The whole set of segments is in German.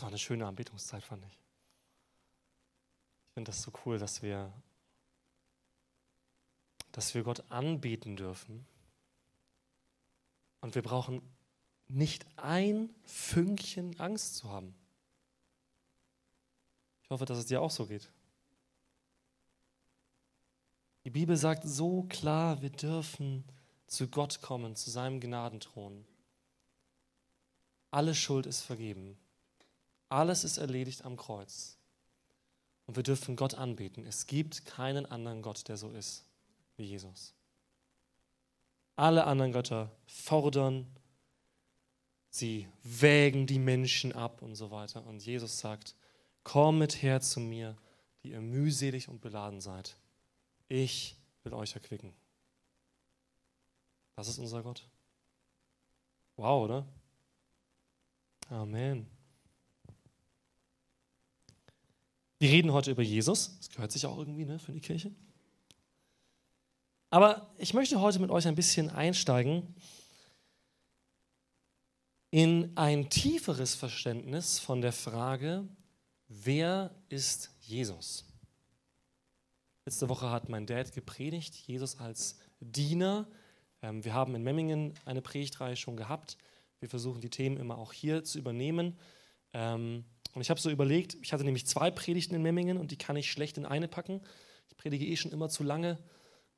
Das war eine schöne Anbetungszeit, fand ich. Ich finde das so cool, dass wir, dass wir Gott anbeten dürfen. Und wir brauchen nicht ein Fünkchen Angst zu haben. Ich hoffe, dass es dir auch so geht. Die Bibel sagt so klar, wir dürfen zu Gott kommen, zu seinem Gnadenthron. Alle Schuld ist vergeben. Alles ist erledigt am Kreuz. Und wir dürfen Gott anbeten. Es gibt keinen anderen Gott, der so ist wie Jesus. Alle anderen Götter fordern, sie wägen die Menschen ab und so weiter. Und Jesus sagt, kommet her zu mir, die ihr mühselig und beladen seid. Ich will euch erquicken. Das ist unser Gott. Wow, oder? Amen. Wir reden heute über Jesus. Das gehört sich auch irgendwie ne, für die Kirche. Aber ich möchte heute mit euch ein bisschen einsteigen in ein tieferes Verständnis von der Frage, wer ist Jesus? Letzte Woche hat mein Dad gepredigt, Jesus als Diener. Ähm, wir haben in Memmingen eine Predigtreihe schon gehabt. Wir versuchen die Themen immer auch hier zu übernehmen. Und ich habe so überlegt, ich hatte nämlich zwei Predigten in Memmingen und die kann ich schlecht in eine packen. Ich predige eh schon immer zu lange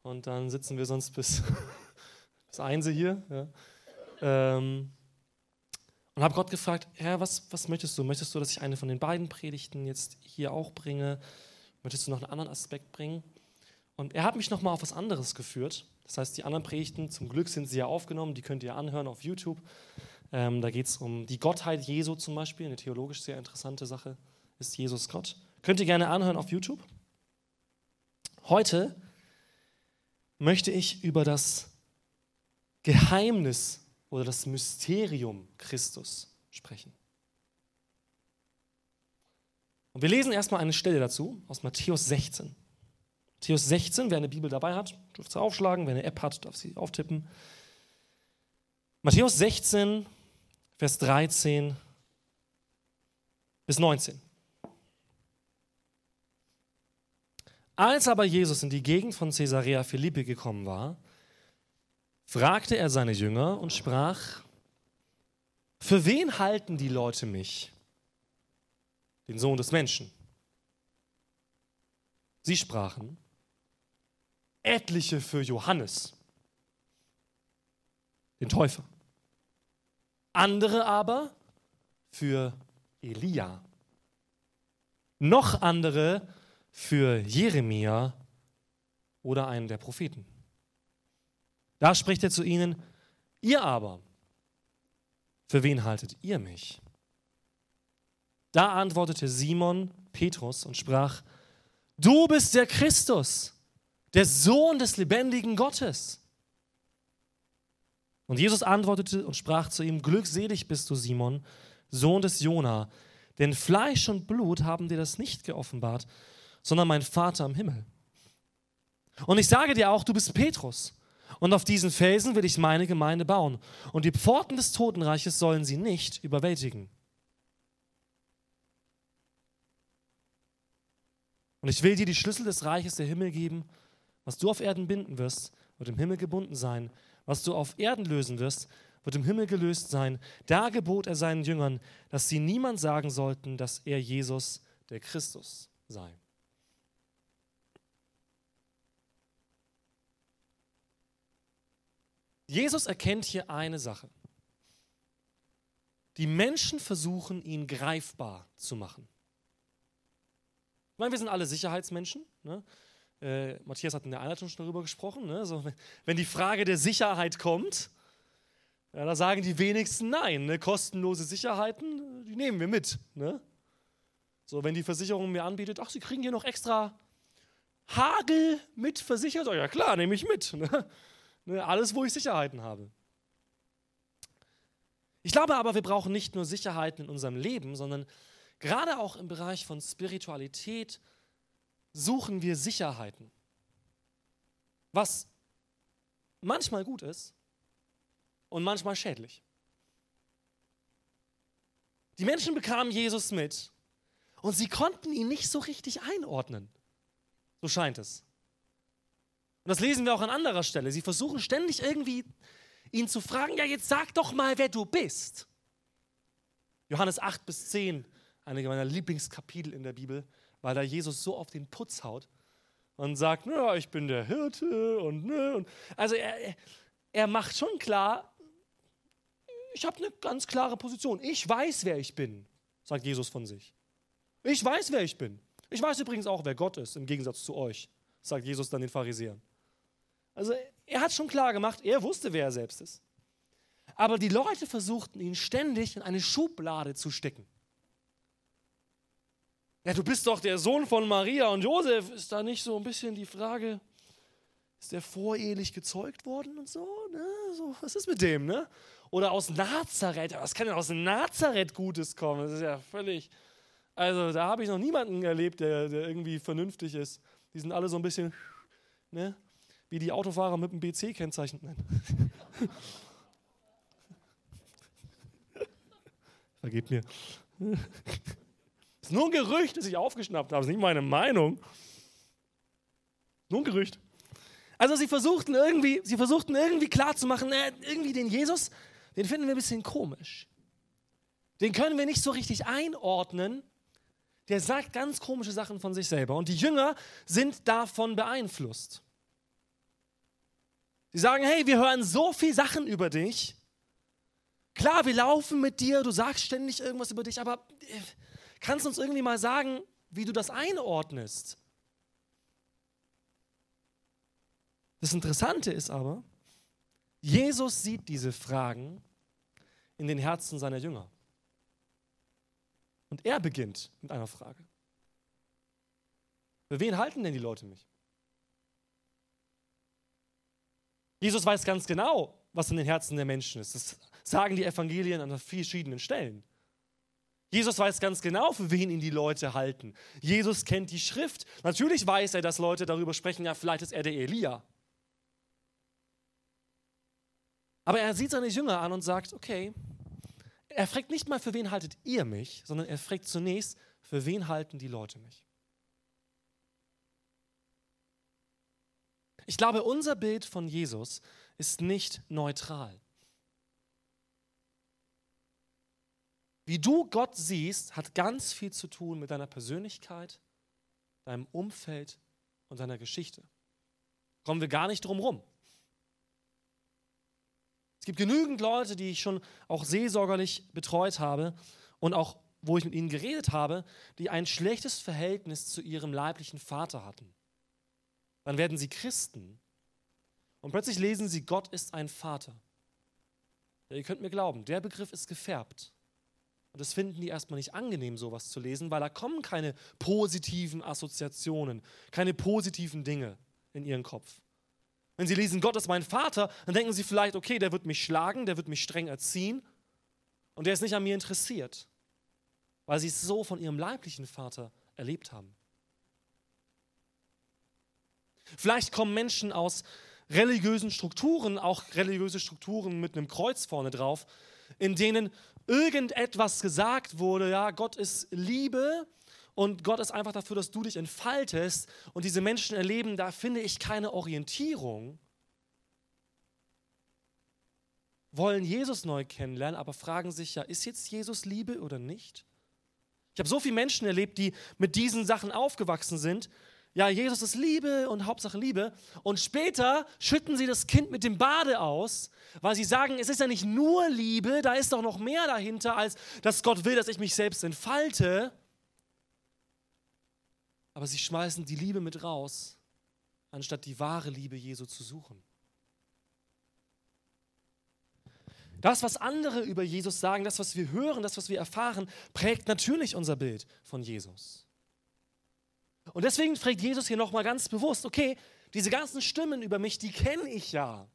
und dann sitzen wir sonst bis, bis Einse hier. Ja. Ähm, und habe Gott gefragt, Herr, was, was möchtest du? Möchtest du, dass ich eine von den beiden Predigten jetzt hier auch bringe? Möchtest du noch einen anderen Aspekt bringen? Und er hat mich nochmal auf was anderes geführt. Das heißt, die anderen Predigten, zum Glück sind sie ja aufgenommen, die könnt ihr anhören auf YouTube. Ähm, da geht es um die Gottheit Jesu zum Beispiel, eine theologisch sehr interessante Sache. Ist Jesus Gott? Könnt ihr gerne anhören auf YouTube. Heute möchte ich über das Geheimnis oder das Mysterium Christus sprechen. Und wir lesen erstmal eine Stelle dazu aus Matthäus 16. Matthäus 16, wer eine Bibel dabei hat, dürft sie aufschlagen, wer eine App hat, darf sie auftippen. Matthäus 16, Vers 13 bis 19. Als aber Jesus in die Gegend von Caesarea Philippi gekommen war, fragte er seine Jünger und sprach, für wen halten die Leute mich? Den Sohn des Menschen. Sie sprachen, etliche für Johannes, den Täufer andere aber für Elia, noch andere für Jeremia oder einen der Propheten. Da spricht er zu ihnen, ihr aber, für wen haltet ihr mich? Da antwortete Simon Petrus und sprach, du bist der Christus, der Sohn des lebendigen Gottes. Und Jesus antwortete und sprach zu ihm, glückselig bist du, Simon, Sohn des Jona, denn Fleisch und Blut haben dir das nicht geoffenbart, sondern mein Vater im Himmel. Und ich sage dir auch, du bist Petrus, und auf diesen Felsen will ich meine Gemeinde bauen, und die Pforten des Totenreiches sollen sie nicht überwältigen. Und ich will dir die Schlüssel des Reiches der Himmel geben, was du auf Erden binden wirst, wird im Himmel gebunden sein, was du auf Erden lösen wirst, wird im Himmel gelöst sein. Da gebot er seinen Jüngern, dass sie niemand sagen sollten, dass er Jesus, der Christus, sei. Jesus erkennt hier eine Sache. Die Menschen versuchen, ihn greifbar zu machen. Ich meine, wir sind alle Sicherheitsmenschen. Ne? Äh, Matthias hat in der Einleitung schon darüber gesprochen, ne? so, wenn die Frage der Sicherheit kommt, ja, da sagen die wenigsten nein. Ne? Kostenlose Sicherheiten, die nehmen wir mit. Ne? So, wenn die Versicherung mir anbietet, ach, sie kriegen hier noch extra Hagel mit versichert, oh, ja klar, nehme ich mit. Ne? ne? Alles, wo ich Sicherheiten habe. Ich glaube aber, wir brauchen nicht nur Sicherheiten in unserem Leben, sondern gerade auch im Bereich von Spiritualität, suchen wir Sicherheiten. Was manchmal gut ist und manchmal schädlich. Die Menschen bekamen Jesus mit und sie konnten ihn nicht so richtig einordnen. So scheint es. Und das lesen wir auch an anderer Stelle. Sie versuchen ständig irgendwie ihn zu fragen, ja jetzt sag doch mal, wer du bist. Johannes 8 bis 10, einige meiner Lieblingskapitel in der Bibel, weil da Jesus so auf den Putz haut und sagt, ja, ich bin der Hirte und ne. Und also er, er macht schon klar, ich habe eine ganz klare Position. Ich weiß, wer ich bin, sagt Jesus von sich. Ich weiß, wer ich bin. Ich weiß übrigens auch, wer Gott ist, im Gegensatz zu euch, sagt Jesus dann den Pharisäern. Also er hat schon klar gemacht, er wusste, wer er selbst ist. Aber die Leute versuchten ihn ständig in eine Schublade zu stecken. Ja, du bist doch der Sohn von Maria und Josef. Ist da nicht so ein bisschen die Frage, ist der vorehelich gezeugt worden und so? Ne? so was ist mit dem? Ne? Oder aus Nazareth. Was kann denn aus Nazareth Gutes kommen? Das ist ja völlig. Also, da habe ich noch niemanden erlebt, der, der irgendwie vernünftig ist. Die sind alle so ein bisschen. Ne? wie die Autofahrer mit dem BC-Kennzeichen nennen. Vergebt mir. Das ist nur ein Gerücht, das ich aufgeschnappt habe. Das ist nicht meine Meinung. Nur ein Gerücht. Also sie versuchten irgendwie, sie versuchten irgendwie klarzumachen, äh, irgendwie den Jesus, den finden wir ein bisschen komisch. Den können wir nicht so richtig einordnen. Der sagt ganz komische Sachen von sich selber. Und die Jünger sind davon beeinflusst. Sie sagen, hey, wir hören so viele Sachen über dich. Klar, wir laufen mit dir, du sagst ständig irgendwas über dich, aber äh, kannst du uns irgendwie mal sagen, wie du das einordnest? Das Interessante ist aber, Jesus sieht diese Fragen in den Herzen seiner Jünger. Und er beginnt mit einer Frage. Für wen halten denn die Leute mich? Jesus weiß ganz genau, was in den Herzen der Menschen ist. Das sagen die Evangelien an verschiedenen Stellen. Jesus weiß ganz genau, für wen ihn die Leute halten. Jesus kennt die Schrift. Natürlich weiß er, dass Leute darüber sprechen, ja, vielleicht ist er der Elia. Aber er sieht seine Jünger an und sagt, okay, er fragt nicht mal, für wen haltet ihr mich, sondern er fragt zunächst, für wen halten die Leute mich? Ich glaube, unser Bild von Jesus ist nicht neutral. Wie du Gott siehst, hat ganz viel zu tun mit deiner Persönlichkeit, deinem Umfeld und deiner Geschichte. Kommen wir gar nicht drum rum. Es gibt genügend Leute, die ich schon auch seelsorgerlich betreut habe und auch, wo ich mit ihnen geredet habe, die ein schlechtes Verhältnis zu ihrem leiblichen Vater hatten dann werden sie Christen. Und plötzlich lesen sie, Gott ist ein Vater. Ja, ihr könnt mir glauben, der Begriff ist gefärbt. Und das finden die erstmal nicht angenehm, sowas zu lesen, weil da kommen keine positiven Assoziationen, keine positiven Dinge in ihren Kopf. Wenn sie lesen, Gott ist mein Vater, dann denken sie vielleicht, okay, der wird mich schlagen, der wird mich streng erziehen und der ist nicht an mir interessiert, weil sie es so von ihrem leiblichen Vater erlebt haben. Vielleicht kommen Menschen aus religiösen Strukturen, auch religiöse Strukturen mit einem Kreuz vorne drauf, in denen irgendetwas gesagt wurde, ja, Gott ist Liebe und Gott ist einfach dafür, dass du dich entfaltest und diese Menschen erleben, da finde ich keine Orientierung, wollen Jesus neu kennenlernen, aber fragen sich ja, ist jetzt Jesus Liebe oder nicht? Ich habe so viele Menschen erlebt, die mit diesen Sachen aufgewachsen sind ja, Jesus ist Liebe und Hauptsache Liebe. Und später schütten sie das Kind mit dem Bade aus, weil sie sagen, es ist ja nicht nur Liebe, da ist doch noch mehr dahinter, als dass Gott will, dass ich mich selbst entfalte. Aber sie schmeißen die Liebe mit raus, anstatt die wahre Liebe Jesu zu suchen. Das, was andere über Jesus sagen, das, was wir hören, das, was wir erfahren, prägt natürlich unser Bild von Jesus. Und deswegen fragt Jesus hier nochmal ganz bewusst, okay, diese ganzen Stimmen über mich, die kenne ich ja.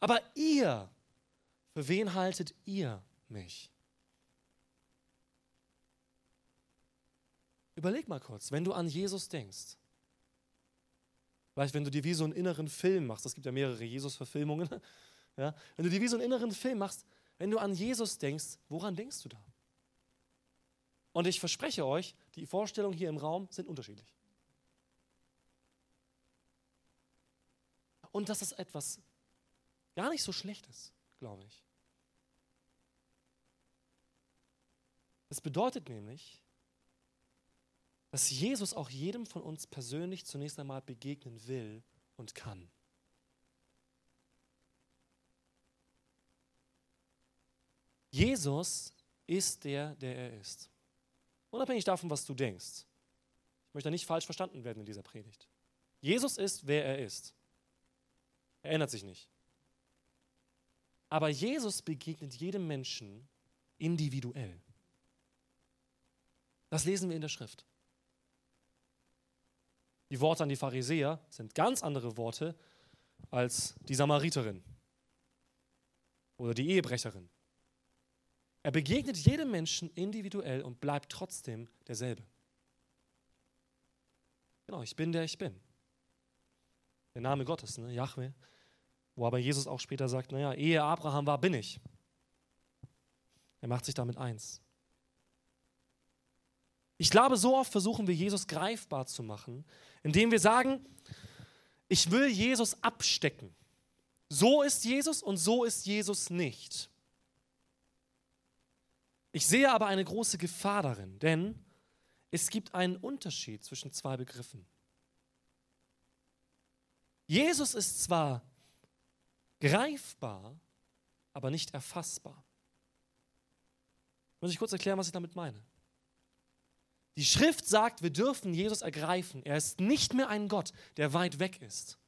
Aber ihr, für wen haltet ihr mich? Überleg mal kurz, wenn du an Jesus denkst, vielleicht wenn du dir wie so einen inneren Film machst, es gibt ja mehrere Jesus-Verfilmungen, ja, wenn du dir wie so einen inneren Film machst, wenn du an Jesus denkst, woran denkst du da? Und ich verspreche euch, die Vorstellungen hier im Raum sind unterschiedlich. Und das ist etwas gar nicht so Schlechtes, glaube ich. Es bedeutet nämlich, dass Jesus auch jedem von uns persönlich zunächst einmal begegnen will und kann. Jesus ist der, der er ist. Unabhängig davon, was du denkst. Ich möchte nicht falsch verstanden werden in dieser Predigt. Jesus ist, wer er ist. Er ändert sich nicht. Aber Jesus begegnet jedem Menschen individuell. Das lesen wir in der Schrift. Die Worte an die Pharisäer sind ganz andere Worte als die Samariterin oder die Ehebrecherin. Er begegnet jedem Menschen individuell und bleibt trotzdem derselbe. Genau, ich bin der ich bin. Der Name Gottes, ne? Yahweh. Wo aber Jesus auch später sagt, naja, ehe Abraham war, bin ich. Er macht sich damit eins. Ich glaube, so oft versuchen wir Jesus greifbar zu machen, indem wir sagen, ich will Jesus abstecken. So ist Jesus und so ist Jesus nicht. Ich sehe aber eine große Gefahr darin, denn es gibt einen Unterschied zwischen zwei Begriffen. Jesus ist zwar greifbar, aber nicht erfassbar. Muss ich kurz erklären, was ich damit meine? Die Schrift sagt, wir dürfen Jesus ergreifen. Er ist nicht mehr ein Gott, der weit weg ist,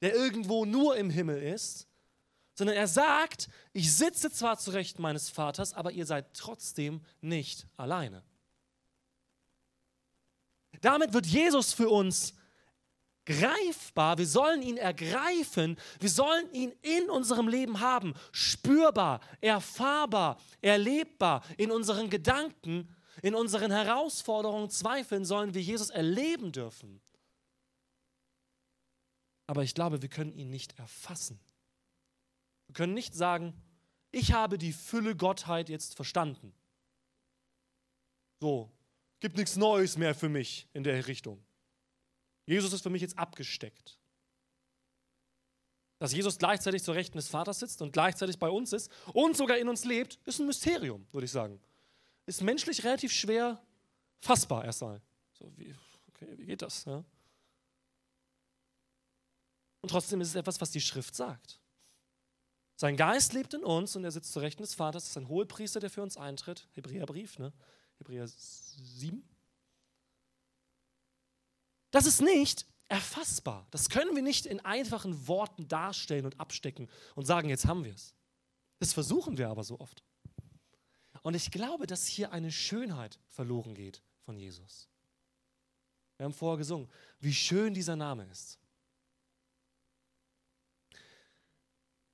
der irgendwo nur im Himmel ist, sondern er sagt, ich sitze zwar zu Rechten meines Vaters, aber ihr seid trotzdem nicht alleine. Damit wird Jesus für uns greifbar, wir sollen ihn ergreifen, wir sollen ihn in unserem Leben haben, spürbar, erfahrbar, erlebbar, in unseren Gedanken, in unseren Herausforderungen, Zweifeln sollen wir Jesus erleben dürfen. Aber ich glaube, wir können ihn nicht erfassen. Wir können nicht sagen, ich habe die Fülle Gottheit jetzt verstanden. So, gibt nichts Neues mehr für mich in der Richtung. Jesus ist für mich jetzt abgesteckt. Dass Jesus gleichzeitig zur Rechten des Vaters sitzt und gleichzeitig bei uns ist und sogar in uns lebt, ist ein Mysterium, würde ich sagen. Ist menschlich relativ schwer fassbar erstmal. So, wie, okay, wie geht das? Ja? Und trotzdem ist es etwas, was die Schrift sagt. Sein Geist lebt in uns und er sitzt zur Rechten des Vaters. Das ist ein Hohepriester, der für uns eintritt. Hebräerbrief, ne? Hebräer 7. Das ist nicht erfassbar. Das können wir nicht in einfachen Worten darstellen und abstecken und sagen, jetzt haben wir es. Das versuchen wir aber so oft. Und ich glaube, dass hier eine Schönheit verloren geht von Jesus. Wir haben vorher gesungen, wie schön dieser Name ist.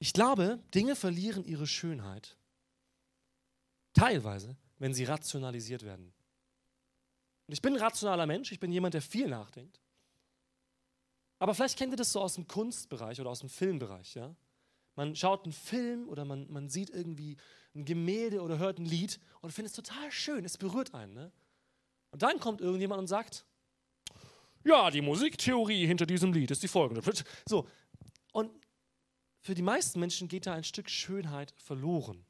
Ich glaube, Dinge verlieren ihre Schönheit teilweise, wenn sie rationalisiert werden. Und ich bin ein rationaler Mensch, ich bin jemand, der viel nachdenkt. Aber vielleicht kennt ihr das so aus dem Kunstbereich oder aus dem Filmbereich. Ja? Man schaut einen Film oder man, man sieht irgendwie ein Gemälde oder hört ein Lied und findet es total schön, es berührt einen. Ne? Und dann kommt irgendjemand und sagt, ja, die Musiktheorie hinter diesem Lied ist die folgende. So, und für die meisten Menschen geht da ein Stück Schönheit verloren.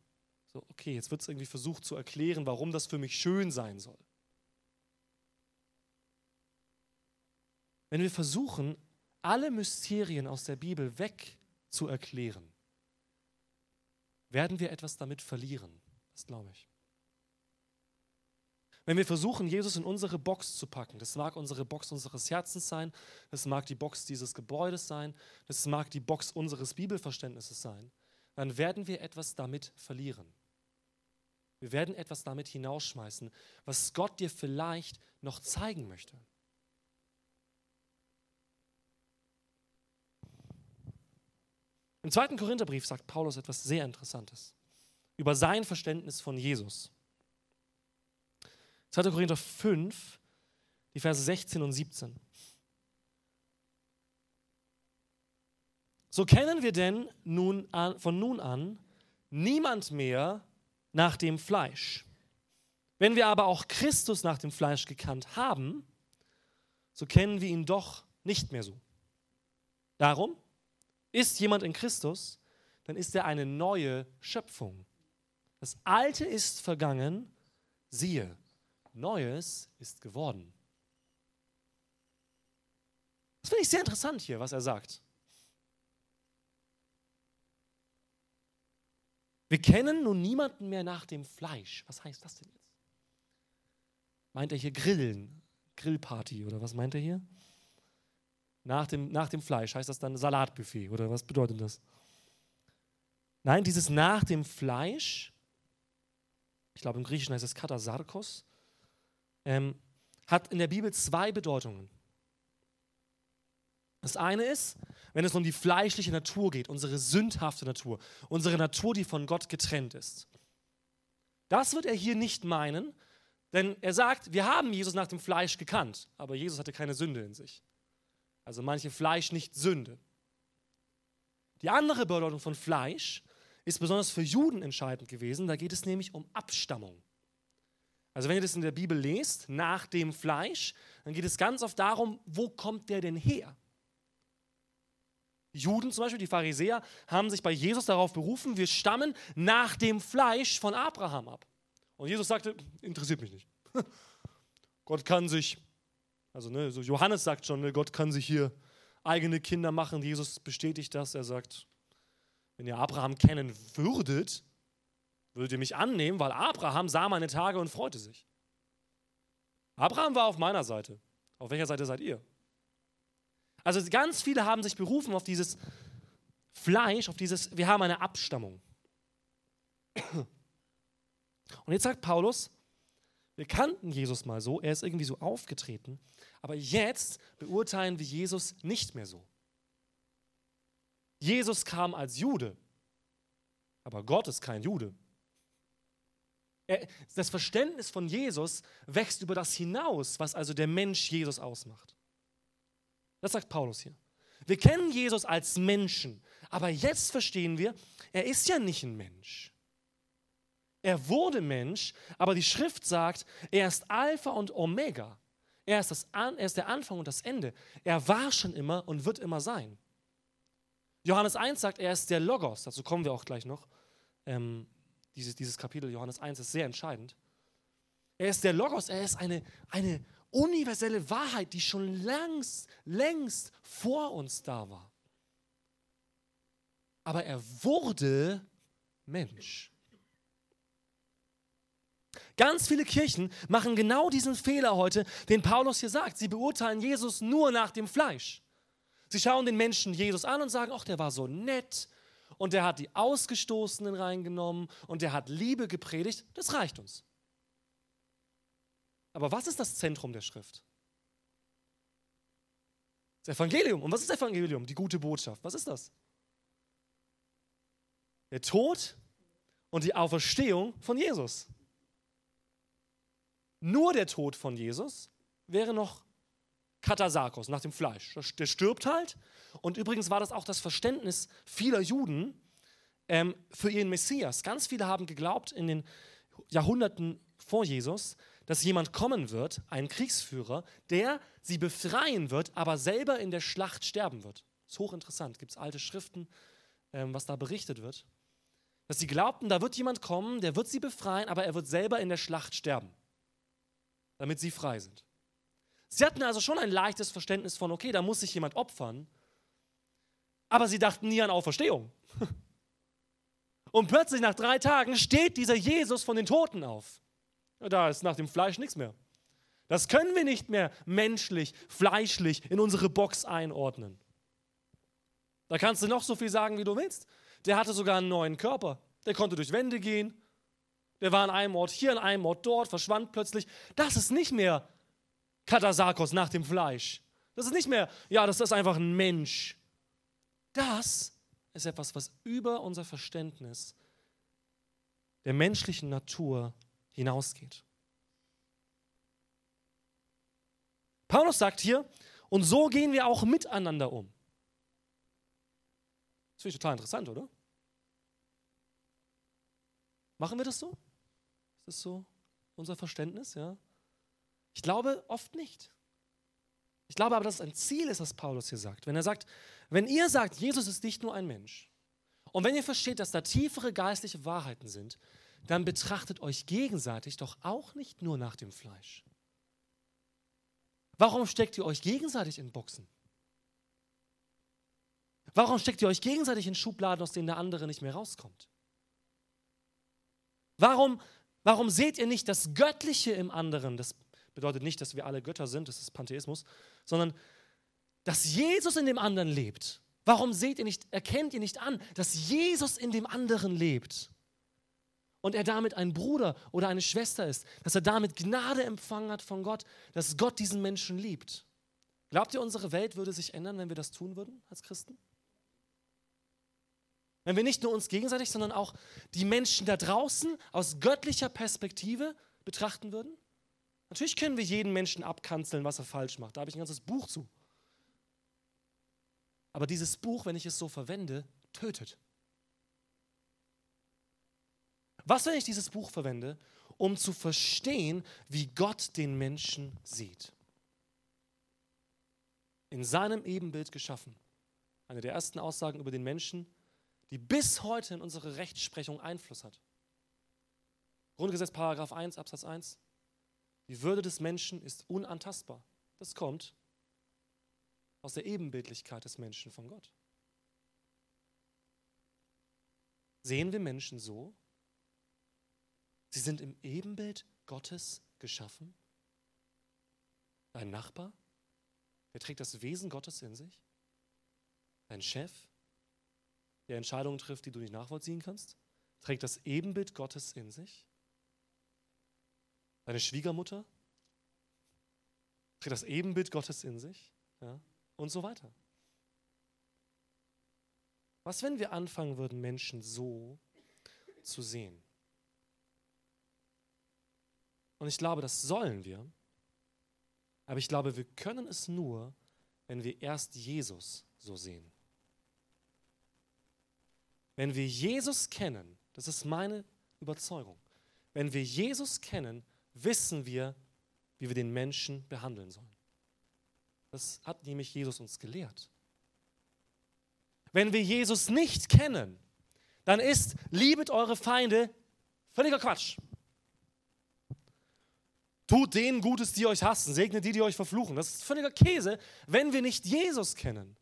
So, okay, jetzt wird es irgendwie versucht zu erklären, warum das für mich schön sein soll. wenn wir versuchen, alle Mysterien aus der Bibel wegzuerklären, werden wir etwas damit verlieren. Das glaube ich. Wenn wir versuchen, Jesus in unsere Box zu packen, das mag unsere Box unseres Herzens sein, das mag die Box dieses Gebäudes sein, das mag die Box unseres Bibelverständnisses sein, dann werden wir etwas damit verlieren. Wir werden etwas damit hinausschmeißen, was Gott dir vielleicht noch zeigen möchte. Im zweiten Korintherbrief sagt Paulus etwas sehr Interessantes über sein Verständnis von Jesus. 2. Korinther 5, die Verse 16 und 17. So kennen wir denn nun an, von nun an niemand mehr nach dem Fleisch. Wenn wir aber auch Christus nach dem Fleisch gekannt haben, so kennen wir ihn doch nicht mehr so. Darum, ist jemand in Christus, dann ist er eine neue Schöpfung. Das Alte ist vergangen, siehe, Neues ist geworden. Das finde ich sehr interessant hier, was er sagt. Wir kennen nun niemanden mehr nach dem Fleisch. Was heißt das denn jetzt? Meint er hier Grillen, Grillparty oder was meint er hier? Nach dem, nach dem Fleisch heißt das dann Salatbuffet oder was bedeutet das? Nein, dieses nach dem Fleisch, ich glaube im Griechischen heißt es Katasarkos, ähm, hat in der Bibel zwei Bedeutungen. Das eine ist, wenn es um die fleischliche Natur geht, unsere sündhafte Natur, unsere Natur, die von Gott getrennt ist. Das wird er hier nicht meinen, denn er sagt, wir haben Jesus nach dem Fleisch gekannt, aber Jesus hatte keine Sünde in sich. Also manche Fleisch nicht Sünde. Die andere Bedeutung von Fleisch ist besonders für Juden entscheidend gewesen. Da geht es nämlich um Abstammung. Also wenn ihr das in der Bibel lest, nach dem Fleisch, dann geht es ganz oft darum, wo kommt der denn her? Juden zum Beispiel, die Pharisäer, haben sich bei Jesus darauf berufen, wir stammen nach dem Fleisch von Abraham ab. Und Jesus sagte, interessiert mich nicht. Gott kann sich, also ne, so Johannes sagt schon, ne, Gott kann sich hier eigene Kinder machen. Jesus bestätigt das. Er sagt, wenn ihr Abraham kennen würdet, würdet ihr mich annehmen, weil Abraham sah meine Tage und freute sich. Abraham war auf meiner Seite. Auf welcher Seite seid ihr? Also ganz viele haben sich berufen auf dieses Fleisch, auf dieses, wir haben eine Abstammung. Und jetzt sagt Paulus, wir kannten Jesus mal so, er ist irgendwie so aufgetreten, aber jetzt beurteilen wir Jesus nicht mehr so. Jesus kam als Jude, aber Gott ist kein Jude. Er, das Verständnis von Jesus wächst über das hinaus, was also der Mensch Jesus ausmacht. Das sagt Paulus hier. Wir kennen Jesus als Menschen, aber jetzt verstehen wir, er ist ja nicht ein Mensch. Er wurde Mensch, aber die Schrift sagt, er ist Alpha und Omega. Er ist, das, er ist der Anfang und das Ende. Er war schon immer und wird immer sein. Johannes 1 sagt, er ist der Logos. Dazu kommen wir auch gleich noch. Ähm, dieses, dieses Kapitel Johannes 1 ist sehr entscheidend. Er ist der Logos, er ist eine, eine universelle Wahrheit, die schon längst, längst vor uns da war. Aber er wurde Mensch. Ganz viele Kirchen machen genau diesen Fehler heute, den Paulus hier sagt. Sie beurteilen Jesus nur nach dem Fleisch. Sie schauen den Menschen Jesus an und sagen, ach, der war so nett und der hat die Ausgestoßenen reingenommen und der hat Liebe gepredigt. Das reicht uns. Aber was ist das Zentrum der Schrift? Das Evangelium. Und was ist das Evangelium? Die gute Botschaft. Was ist das? Der Tod und die Auferstehung von Jesus. Nur der Tod von Jesus wäre noch Katasarkos, nach dem Fleisch. Der stirbt halt. Und übrigens war das auch das Verständnis vieler Juden ähm, für ihren Messias. Ganz viele haben geglaubt in den Jahrhunderten vor Jesus, dass jemand kommen wird, ein Kriegsführer, der sie befreien wird, aber selber in der Schlacht sterben wird. Ist hochinteressant. Gibt es alte Schriften, ähm, was da berichtet wird. Dass sie glaubten, da wird jemand kommen, der wird sie befreien, aber er wird selber in der Schlacht sterben, damit sie frei sind. Sie hatten also schon ein leichtes Verständnis von, okay, da muss sich jemand opfern, aber sie dachten nie an Auferstehung. Und plötzlich nach drei Tagen steht dieser Jesus von den Toten auf. Da ist nach dem Fleisch nichts mehr. Das können wir nicht mehr menschlich, fleischlich in unsere Box einordnen. Da kannst du noch so viel sagen, wie du willst. Der hatte sogar einen neuen Körper. Der konnte durch Wände gehen. Der war an einem Ort hier, an einem Ort dort, verschwand plötzlich. Das ist nicht mehr Katasarkos nach dem Fleisch. Das ist nicht mehr, ja, das ist einfach ein Mensch. Das ist etwas, was über unser Verständnis der menschlichen Natur hinausgeht. Paulus sagt hier, und so gehen wir auch miteinander um. Das finde ich total interessant, oder? Machen wir das so? Ist das so unser Verständnis, ja? Ich glaube oft nicht. Ich glaube aber, dass es ein Ziel ist, was Paulus hier sagt. Wenn er sagt, wenn ihr sagt, Jesus ist nicht nur ein Mensch, und wenn ihr versteht, dass da tiefere geistliche Wahrheiten sind, dann betrachtet euch gegenseitig doch auch nicht nur nach dem Fleisch. Warum steckt ihr euch gegenseitig in Boxen? Warum steckt ihr euch gegenseitig in Schubladen, aus denen der andere nicht mehr rauskommt? Warum, warum seht ihr nicht das Göttliche im anderen? Das bedeutet nicht, dass wir alle Götter sind, das ist Pantheismus, sondern dass Jesus in dem anderen lebt. Warum seht ihr nicht, erkennt ihr nicht an, dass Jesus in dem anderen lebt? Und er damit ein Bruder oder eine Schwester ist, dass er damit Gnade empfangen hat von Gott, dass Gott diesen Menschen liebt. Glaubt ihr, unsere Welt würde sich ändern, wenn wir das tun würden als Christen? Wenn wir nicht nur uns gegenseitig, sondern auch die Menschen da draußen aus göttlicher Perspektive betrachten würden? Natürlich können wir jeden Menschen abkanzeln, was er falsch macht. Da habe ich ein ganzes Buch zu. Aber dieses Buch, wenn ich es so verwende, tötet. Was, wenn ich dieses Buch verwende, um zu verstehen, wie Gott den Menschen sieht? In seinem Ebenbild geschaffen. Eine der ersten Aussagen über den Menschen, die bis heute in unsere Rechtsprechung Einfluss hat. Grundgesetz Paragraph 1 Absatz 1. Die Würde des Menschen ist unantastbar. Das kommt aus der Ebenbildlichkeit des Menschen von Gott. Sehen wir Menschen so? Sie sind im Ebenbild Gottes geschaffen? Dein Nachbar? Er trägt das Wesen Gottes in sich? Dein Chef? der Entscheidungen trifft, die du nicht nachvollziehen kannst? Trägt das Ebenbild Gottes in sich? Deine Schwiegermutter? Trägt das Ebenbild Gottes in sich? Ja? Und so weiter. Was, wenn wir anfangen würden, Menschen so zu sehen? Und ich glaube, das sollen wir. Aber ich glaube, wir können es nur, wenn wir erst Jesus so sehen. Wenn wir Jesus kennen, das ist meine Überzeugung, wenn wir Jesus kennen, wissen wir, wie wir den Menschen behandeln sollen. Das hat nämlich Jesus uns gelehrt. Wenn wir Jesus nicht kennen, dann ist liebet eure Feinde völliger Quatsch. Tut denen Gutes, die euch hassen, segnet die, die euch verfluchen. Das ist völliger Käse, wenn wir nicht Jesus kennen.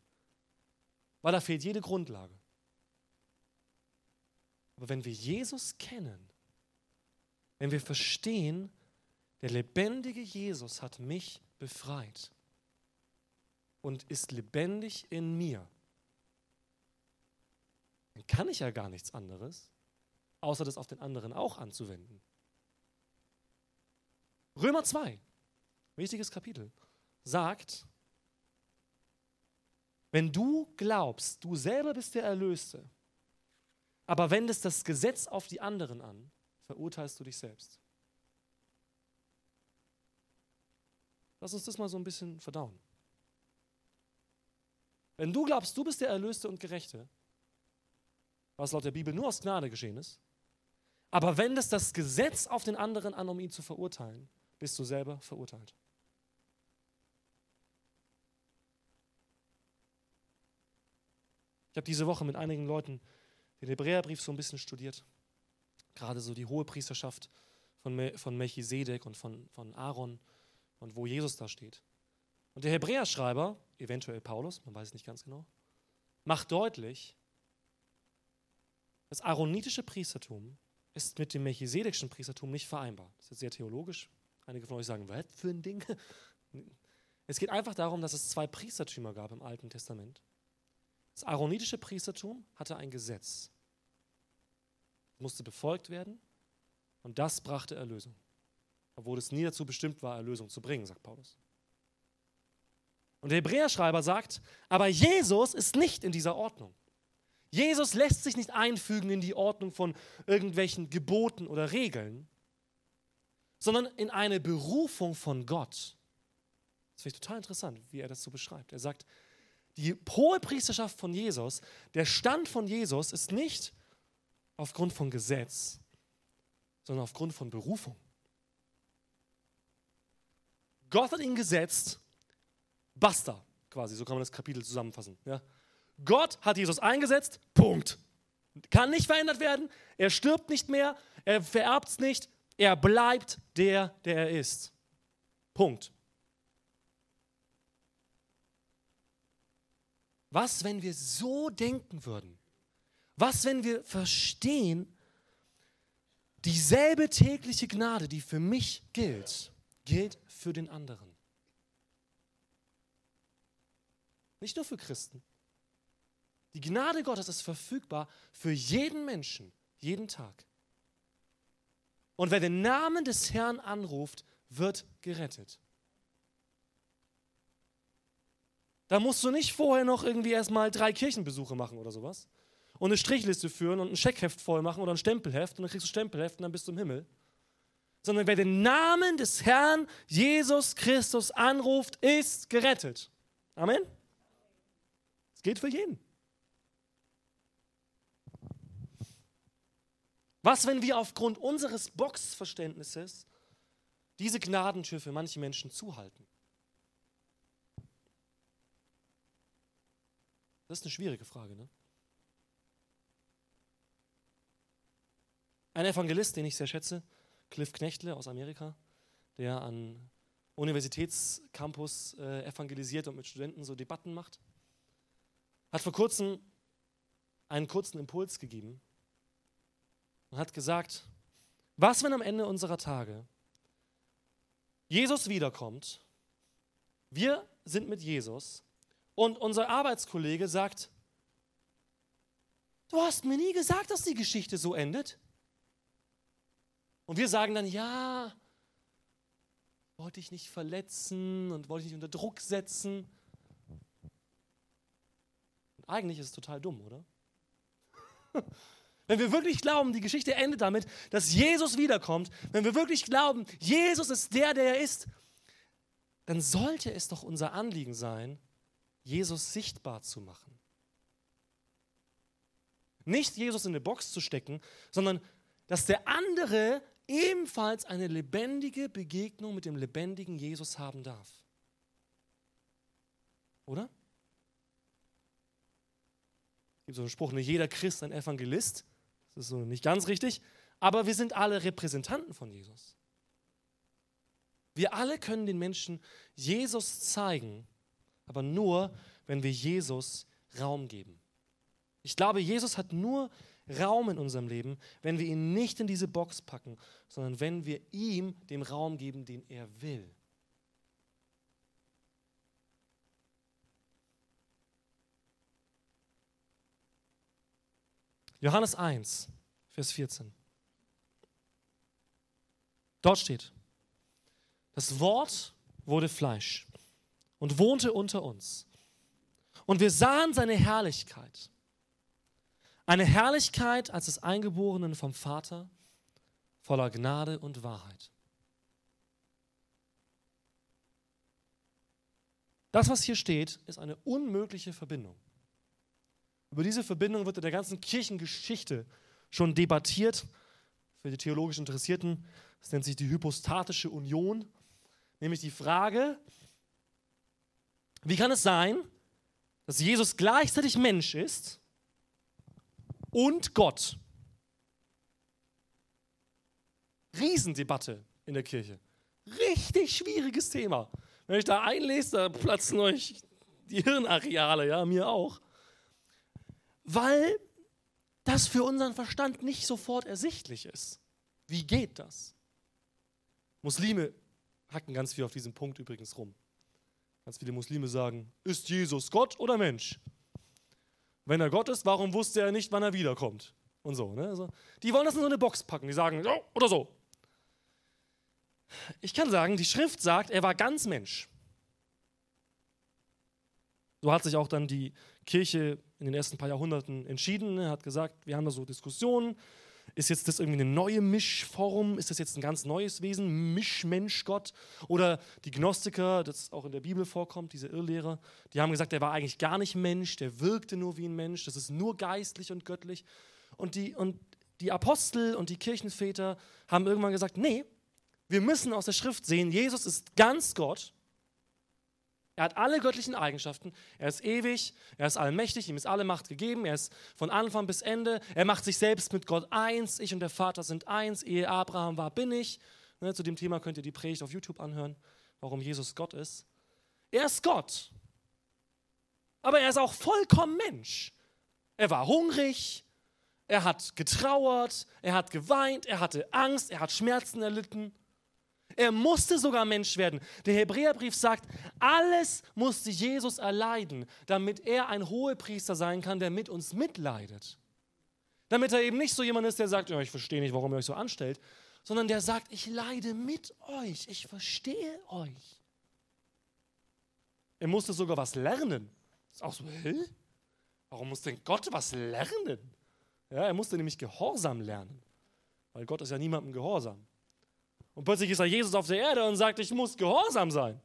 Weil da fehlt jede Grundlage. Aber wenn wir Jesus kennen, wenn wir verstehen, der lebendige Jesus hat mich befreit und ist lebendig in mir, dann kann ich ja gar nichts anderes, außer das auf den anderen auch anzuwenden. Römer 2, wichtiges Kapitel, sagt, wenn du glaubst, du selber bist der Erlöste, aber wendest das Gesetz auf die anderen an, verurteilst du dich selbst. Lass uns das mal so ein bisschen verdauen. Wenn du glaubst, du bist der Erlöste und Gerechte, was laut der Bibel nur aus Gnade geschehen ist, aber wendest das Gesetz auf den anderen an, um ihn zu verurteilen, bist du selber verurteilt. Ich habe diese Woche mit einigen Leuten den Hebräerbrief so ein bisschen studiert. Gerade so die hohe Priesterschaft von, von Melchisedek und von, von Aaron und wo Jesus da steht. Und der Hebräerschreiber, eventuell Paulus, man weiß es nicht ganz genau, macht deutlich, das aaronitische Priestertum ist mit dem melchisedekischen Priestertum nicht vereinbar. Das ist jetzt sehr theologisch. Einige von euch sagen, was für ein Ding? Es geht einfach darum, dass es zwei Priestertümer gab im Alten Testament. Das aaronitische Priestertum hatte ein Gesetz. Es musste befolgt werden und das brachte Erlösung. Obwohl es nie dazu bestimmt war, Erlösung zu bringen, sagt Paulus. Und der Hebräerschreiber sagt, aber Jesus ist nicht in dieser Ordnung. Jesus lässt sich nicht einfügen in die Ordnung von irgendwelchen Geboten oder Regeln, sondern in eine Berufung von Gott. Das finde ich total interessant, wie er das so beschreibt. Er sagt, die hohe Priesterschaft von Jesus, der Stand von Jesus ist nicht aufgrund von Gesetz, sondern aufgrund von Berufung. Gott hat ihn gesetzt, basta, quasi, so kann man das Kapitel zusammenfassen. Ja? Gott hat Jesus eingesetzt, Punkt. Kann nicht verändert werden, er stirbt nicht mehr, er vererbt es nicht, er bleibt der, der er ist. Punkt. Was, wenn wir so denken würden? Was, wenn wir verstehen, dieselbe tägliche Gnade, die für mich gilt, gilt für den anderen? Nicht nur für Christen. Die Gnade Gottes ist verfügbar für jeden Menschen, jeden Tag. Und wer den Namen des Herrn anruft, wird gerettet. Da musst du nicht vorher noch irgendwie erstmal drei Kirchenbesuche machen oder sowas und eine Strichliste führen und ein Scheckheft voll machen oder ein Stempelheft und dann kriegst du Stempelheft und dann bist du im Himmel. Sondern wer den Namen des Herrn Jesus Christus anruft, ist gerettet. Amen. Es gilt für jeden. Was, wenn wir aufgrund unseres Boxverständnisses diese Gnadentür für manche Menschen zuhalten? Das ist eine schwierige Frage, ne? Ein Evangelist, den ich sehr schätze, Cliff Knechtle aus Amerika, der an Universitätscampus äh, evangelisiert und mit Studenten so Debatten macht, hat vor kurzem einen kurzen Impuls gegeben und hat gesagt, was, wenn am Ende unserer Tage Jesus wiederkommt, wir sind mit Jesus und unser Arbeitskollege sagt, du hast mir nie gesagt, dass die Geschichte so endet. Und wir sagen dann, ja, wollte ich nicht verletzen und wollte ich nicht unter Druck setzen. Und eigentlich ist es total dumm, oder? Wenn wir wirklich glauben, die Geschichte endet damit, dass Jesus wiederkommt, wenn wir wirklich glauben, Jesus ist der, der er ist, dann sollte es doch unser Anliegen sein, Jesus sichtbar zu machen. Nicht Jesus in eine Box zu stecken, sondern dass der andere ebenfalls eine lebendige Begegnung mit dem lebendigen Jesus haben darf. Oder? Es gibt so einen Spruch, nicht jeder Christ ein Evangelist. Das ist so nicht ganz richtig. Aber wir sind alle Repräsentanten von Jesus. Wir alle können den Menschen Jesus zeigen aber nur, wenn wir Jesus Raum geben. Ich glaube, Jesus hat nur Raum in unserem Leben, wenn wir ihn nicht in diese Box packen, sondern wenn wir ihm den Raum geben, den er will. Johannes 1, Vers 14. Dort steht, das Wort wurde Fleisch und wohnte unter uns. Und wir sahen seine Herrlichkeit. Eine Herrlichkeit als des Eingeborenen vom Vater, voller Gnade und Wahrheit. Das, was hier steht, ist eine unmögliche Verbindung. Über diese Verbindung wird in der ganzen Kirchengeschichte schon debattiert. Für die theologisch Interessierten, das nennt sich die hypostatische Union, nämlich die Frage, wie kann es sein, dass Jesus gleichzeitig Mensch ist und Gott? Riesendebatte in der Kirche. Richtig schwieriges Thema. Wenn ich da einlese, da platzen euch die Hirnareale, ja, mir auch. Weil das für unseren Verstand nicht sofort ersichtlich ist. Wie geht das? Muslime hacken ganz viel auf diesen Punkt übrigens rum. Ganz viele Muslime sagen, ist Jesus Gott oder Mensch? Wenn er Gott ist, warum wusste er nicht, wann er wiederkommt? Und so. Ne? Also, die wollen das in so eine Box packen. Die sagen, so oder so. Ich kann sagen, die Schrift sagt, er war ganz Mensch. So hat sich auch dann die Kirche in den ersten paar Jahrhunderten entschieden. Er hat gesagt, wir haben da so Diskussionen. Ist jetzt das irgendwie eine neue Mischform? Ist das jetzt ein ganz neues Wesen? Mischmensch-Gott? Oder die Gnostiker, das auch in der Bibel vorkommt, diese Irrlehrer, die haben gesagt, der war eigentlich gar nicht Mensch, der wirkte nur wie ein Mensch, das ist nur geistlich und göttlich. Und die, und die Apostel und die Kirchenväter haben irgendwann gesagt, nee, Wir müssen aus der Schrift sehen, Jesus ist ganz Gott. Er hat alle göttlichen Eigenschaften. Er ist ewig, er ist allmächtig, ihm ist alle Macht gegeben. Er ist von Anfang bis Ende. Er macht sich selbst mit Gott eins. Ich und der Vater sind eins. Ehe Abraham war, bin ich. Ne, zu dem Thema könnt ihr die Predigt auf YouTube anhören, warum Jesus Gott ist. Er ist Gott. Aber er ist auch vollkommen Mensch. Er war hungrig, er hat getrauert, er hat geweint, er hatte Angst, er hat Schmerzen erlitten. Er musste sogar Mensch werden. Der Hebräerbrief sagt, alles musste Jesus erleiden, damit er ein Hohepriester sein kann, der mit uns mitleidet. Damit er eben nicht so jemand ist, der sagt, ja, ich verstehe nicht, warum ihr euch so anstellt, sondern der sagt, ich leide mit euch, ich verstehe euch. Er musste sogar was lernen. Ist auch so, hä? Warum muss denn Gott was lernen? Ja, er musste nämlich Gehorsam lernen, weil Gott ist ja niemandem gehorsam. Und plötzlich ist er Jesus auf der Erde und sagt, ich muss gehorsam sein.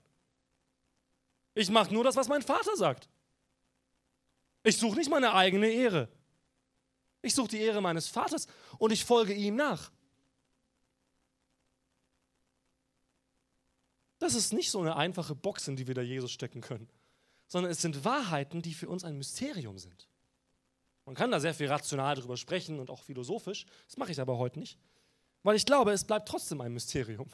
Ich mache nur das, was mein Vater sagt. Ich suche nicht meine eigene Ehre. Ich suche die Ehre meines Vaters und ich folge ihm nach. Das ist nicht so eine einfache Box, in die wir da Jesus stecken können sondern es sind Wahrheiten, die für uns ein Mysterium sind. Man kann da sehr viel rational drüber sprechen und auch philosophisch, das mache ich aber heute nicht, weil ich glaube, es bleibt trotzdem ein Mysterium.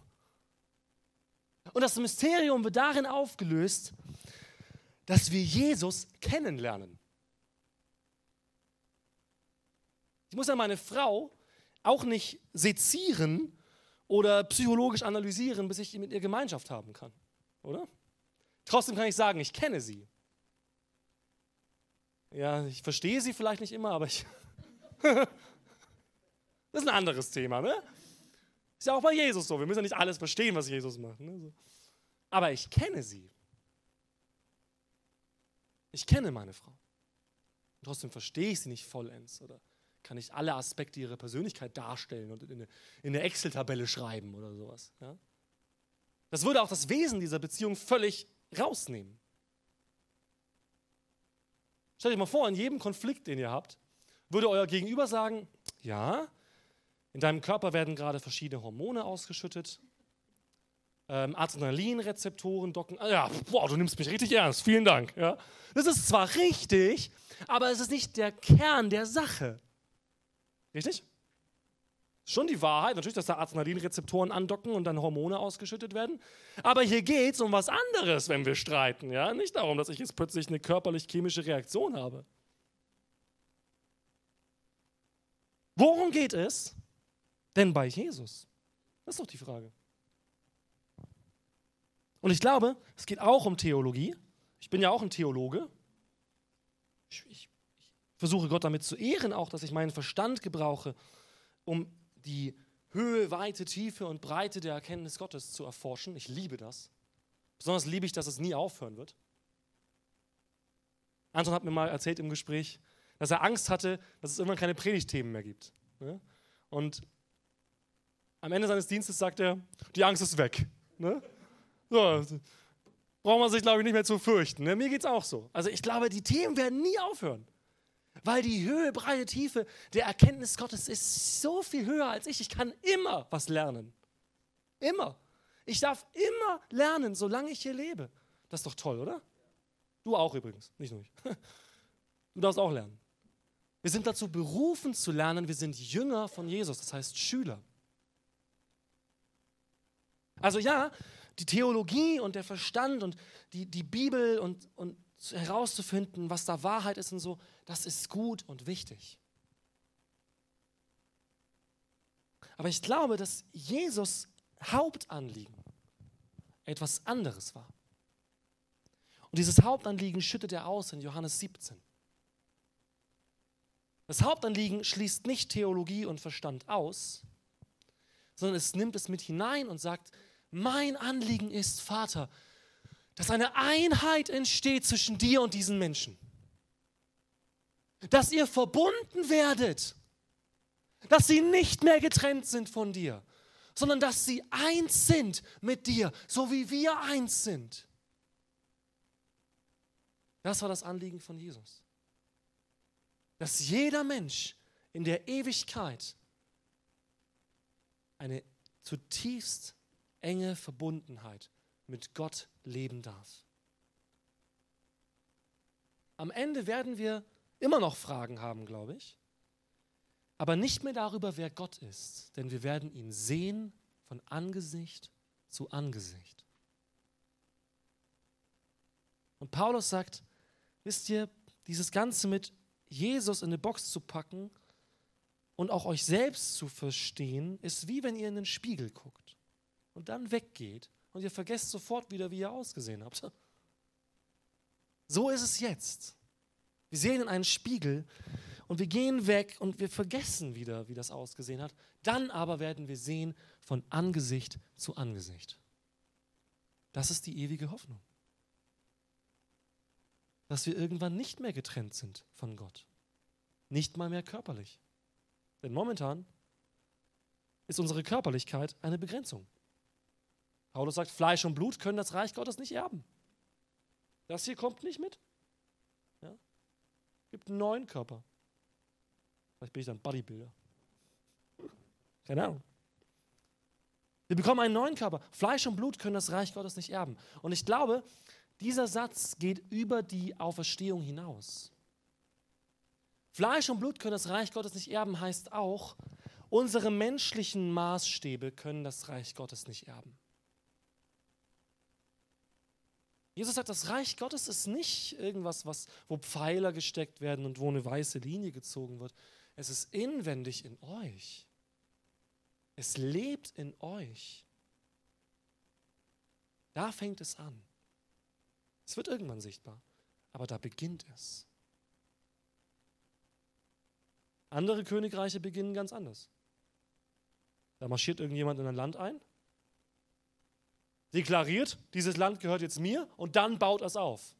Und das Mysterium wird darin aufgelöst, dass wir Jesus kennenlernen. Ich muss ja meine Frau auch nicht sezieren oder psychologisch analysieren, bis ich mit ihr Gemeinschaft haben kann, oder? Trotzdem kann ich sagen, ich kenne sie. Ja, ich verstehe sie vielleicht nicht immer, aber ich. das ist ein anderes Thema, ne? Ist ja auch bei Jesus so. Wir müssen ja nicht alles verstehen, was Jesus macht. Ne? Aber ich kenne sie. Ich kenne meine Frau. Und trotzdem verstehe ich sie nicht vollends oder kann ich alle Aspekte ihrer Persönlichkeit darstellen und in eine, in eine Excel-Tabelle schreiben oder sowas. Ja? Das würde auch das Wesen dieser Beziehung völlig rausnehmen. Stellt euch mal vor, in jedem Konflikt, den ihr habt, würde euer Gegenüber sagen, ja, in deinem Körper werden gerade verschiedene Hormone ausgeschüttet, ähm, Adrenalinrezeptoren docken. Ah, ja, boah, du nimmst mich richtig ernst, vielen Dank. Ja. Das ist zwar richtig, aber es ist nicht der Kern der Sache. Richtig? Schon die Wahrheit, natürlich, dass da Adrenalinrezeptoren andocken und dann Hormone ausgeschüttet werden. Aber hier geht es um was anderes, wenn wir streiten. Ja? Nicht darum, dass ich jetzt plötzlich eine körperlich-chemische Reaktion habe. Worum geht es denn bei Jesus? Das ist doch die Frage. Und ich glaube, es geht auch um Theologie. Ich bin ja auch ein Theologe. Ich, ich, ich versuche Gott damit zu ehren, auch dass ich meinen Verstand gebrauche, um die Höhe, Weite, Tiefe und Breite der Erkenntnis Gottes zu erforschen. Ich liebe das. Besonders liebe ich, dass es nie aufhören wird. Anton hat mir mal erzählt im Gespräch, dass er Angst hatte, dass es irgendwann keine Predigtthemen mehr gibt. Ne? Und am Ende seines Dienstes sagt er, die Angst ist weg. Ne? So, braucht man sich, glaube ich, nicht mehr zu fürchten. Ne? Mir geht es auch so. Also ich glaube, die Themen werden nie aufhören. Weil die Höhe, Breite, Tiefe der Erkenntnis Gottes ist so viel höher als ich. Ich kann immer was lernen. Immer. Ich darf immer lernen, solange ich hier lebe. Das ist doch toll, oder? Du auch übrigens, nicht nur ich. Du darfst auch lernen. Wir sind dazu berufen zu lernen. Wir sind Jünger von Jesus, das heißt Schüler. Also ja, die Theologie und der Verstand und die, die Bibel und, und herauszufinden, was da Wahrheit ist und so, das ist gut und wichtig. Aber ich glaube, dass Jesus Hauptanliegen etwas anderes war. Und dieses Hauptanliegen schüttet er aus in Johannes 17. Das Hauptanliegen schließt nicht Theologie und Verstand aus, sondern es nimmt es mit hinein und sagt, mein Anliegen ist, Vater, dass eine Einheit entsteht zwischen dir und diesen Menschen dass ihr verbunden werdet, dass sie nicht mehr getrennt sind von dir, sondern dass sie eins sind mit dir, so wie wir eins sind. Das war das Anliegen von Jesus. Dass jeder Mensch in der Ewigkeit eine zutiefst enge Verbundenheit mit Gott leben darf. Am Ende werden wir immer noch Fragen haben, glaube ich, aber nicht mehr darüber, wer Gott ist, denn wir werden ihn sehen von Angesicht zu Angesicht. Und Paulus sagt, wisst ihr, dieses Ganze mit Jesus in eine Box zu packen und auch euch selbst zu verstehen, ist wie wenn ihr in den Spiegel guckt und dann weggeht und ihr vergesst sofort wieder, wie ihr ausgesehen habt. So ist es jetzt. Wir sehen in einen Spiegel und wir gehen weg und wir vergessen wieder, wie das ausgesehen hat. Dann aber werden wir sehen von Angesicht zu Angesicht. Das ist die ewige Hoffnung. Dass wir irgendwann nicht mehr getrennt sind von Gott. Nicht mal mehr körperlich. Denn momentan ist unsere Körperlichkeit eine Begrenzung. Paulus sagt, Fleisch und Blut können das Reich Gottes nicht erben. Das hier kommt nicht mit. Ja? Gibt einen neuen Körper. Vielleicht bin ich dann Bodybuilder. Keine Ahnung. Wir bekommen einen neuen Körper. Fleisch und Blut können das Reich Gottes nicht erben. Und ich glaube, dieser Satz geht über die Auferstehung hinaus. Fleisch und Blut können das Reich Gottes nicht erben, heißt auch, unsere menschlichen Maßstäbe können das Reich Gottes nicht erben. Jesus sagt, das Reich Gottes ist nicht irgendwas, was, wo Pfeiler gesteckt werden und wo eine weiße Linie gezogen wird. Es ist inwendig in euch. Es lebt in euch. Da fängt es an. Es wird irgendwann sichtbar, aber da beginnt es. Andere Königreiche beginnen ganz anders. Da marschiert irgendjemand in ein Land ein deklariert, dieses Land gehört jetzt mir und dann baut es auf.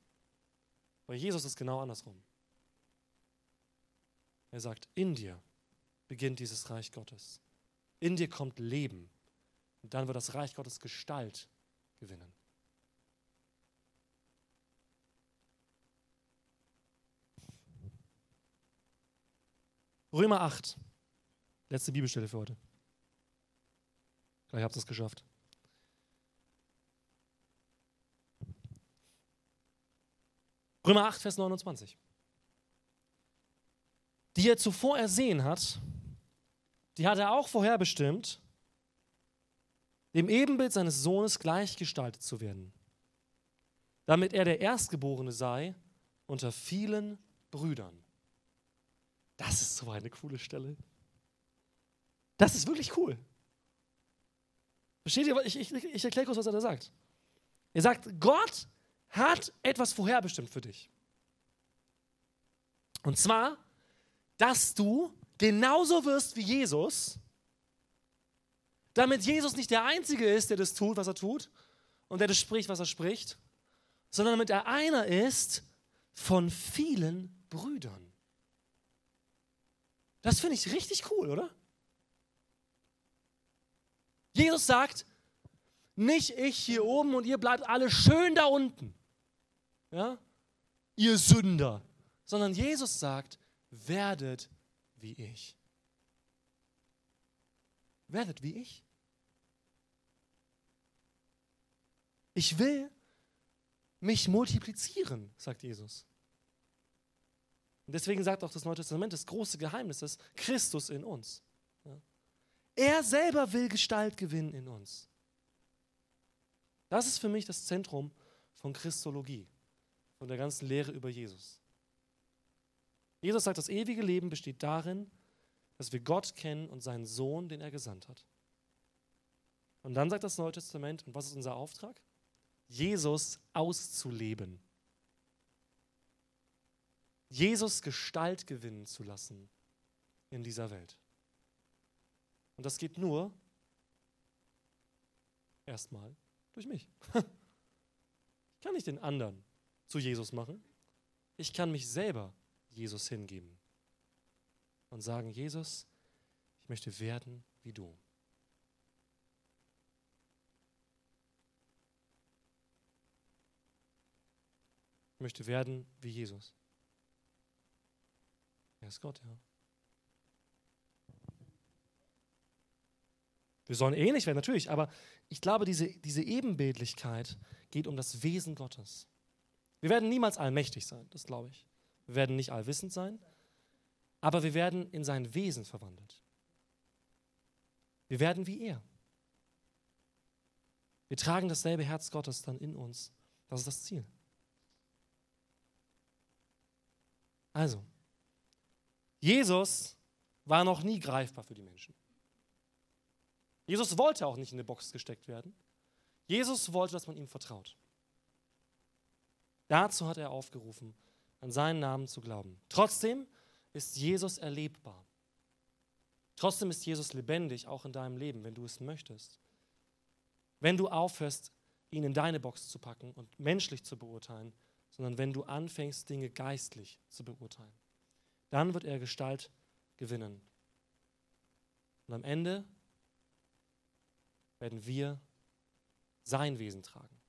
Bei Jesus ist genau andersrum. Er sagt, in dir beginnt dieses Reich Gottes. In dir kommt Leben. Und dann wird das Reich Gottes Gestalt gewinnen. Römer 8, letzte Bibelstelle für heute. Gleich habt ihr es geschafft. Römer 8, Vers 29. Die er zuvor ersehen hat, die hat er auch vorherbestimmt, dem Ebenbild seines Sohnes gleichgestaltet zu werden, damit er der Erstgeborene sei unter vielen Brüdern. Das ist so eine coole Stelle. Das ist wirklich cool. Versteht ihr? Ich, ich, ich erkläre kurz, was er da sagt. Er sagt, Gott hat etwas vorherbestimmt für dich. Und zwar, dass du genauso wirst wie Jesus, damit Jesus nicht der Einzige ist, der das tut, was er tut, und der das spricht, was er spricht, sondern damit er einer ist von vielen Brüdern. Das finde ich richtig cool, oder? Jesus sagt, nicht ich hier oben und ihr bleibt alle schön da unten ja, ihr Sünder, sondern Jesus sagt, werdet wie ich. Werdet wie ich. Ich will mich multiplizieren, sagt Jesus. Und deswegen sagt auch das Neue Testament, das große Geheimnis ist Christus in uns. Er selber will Gestalt gewinnen in uns. Das ist für mich das Zentrum von Christologie von der ganzen Lehre über Jesus. Jesus sagt, das ewige Leben besteht darin, dass wir Gott kennen und seinen Sohn, den er gesandt hat. Und dann sagt das Neue Testament, und was ist unser Auftrag? Jesus auszuleben. Jesus Gestalt gewinnen zu lassen in dieser Welt. Und das geht nur erstmal durch mich. Ich kann nicht den anderen zu Jesus machen. Ich kann mich selber Jesus hingeben und sagen, Jesus, ich möchte werden wie du. Ich möchte werden wie Jesus. Er ist Gott, ja. Wir sollen ähnlich werden, natürlich, aber ich glaube, diese, diese Ebenbildlichkeit geht um das Wesen Gottes. Wir werden niemals allmächtig sein, das glaube ich. Wir werden nicht allwissend sein, aber wir werden in sein Wesen verwandelt. Wir werden wie er. Wir tragen dasselbe Herz Gottes dann in uns. Das ist das Ziel. Also, Jesus war noch nie greifbar für die Menschen. Jesus wollte auch nicht in eine Box gesteckt werden. Jesus wollte, dass man ihm vertraut. Dazu hat er aufgerufen, an seinen Namen zu glauben. Trotzdem ist Jesus erlebbar. Trotzdem ist Jesus lebendig, auch in deinem Leben, wenn du es möchtest. Wenn du aufhörst, ihn in deine Box zu packen und menschlich zu beurteilen, sondern wenn du anfängst, Dinge geistlich zu beurteilen. Dann wird er Gestalt gewinnen. Und am Ende werden wir sein Wesen tragen.